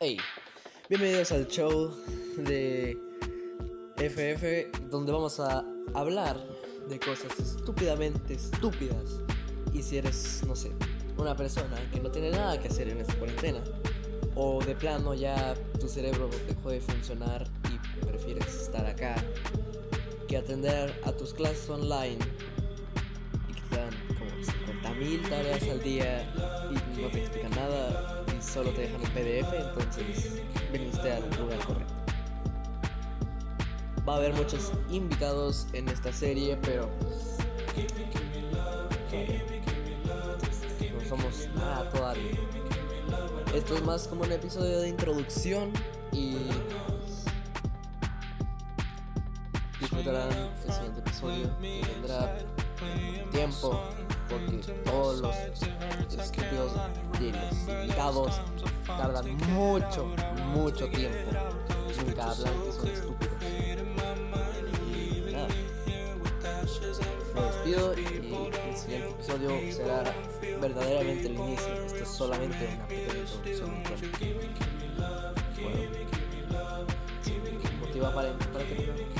Hey, bienvenidos al show de FF, donde vamos a hablar de cosas estúpidamente estúpidas. Y si eres, no sé, una persona que no tiene nada que hacer en esta cuarentena, o de plano ya tu cerebro dejó de funcionar y prefieres estar acá que atender a tus clases online y que te dan como 50.000 tareas al día y no te explican nada solo te dejan el PDF, entonces viniste al lugar correcto. Va a haber muchos invitados en esta serie, pero no somos nada todavía. Esto es más como un episodio de introducción y disfrutarán el siguiente episodio que vendrá con tiempo porque todos los estúpidos de invitados tardan mucho, mucho tiempo. Nunca hablan que son estúpidos. Y. Me despido y el siguiente episodio será verdaderamente el inicio. Esto es solamente una pequeña introducción. Bueno, motiva para, para que